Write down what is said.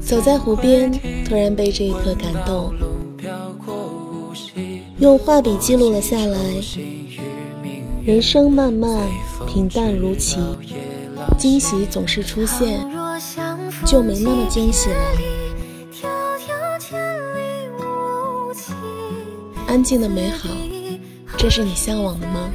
走在湖边，突然被这一刻感动，用画笔记录了下来。人生漫漫，平淡如棋，惊喜总是出现，就没那么惊喜了。安静的美好，这是你向往的吗？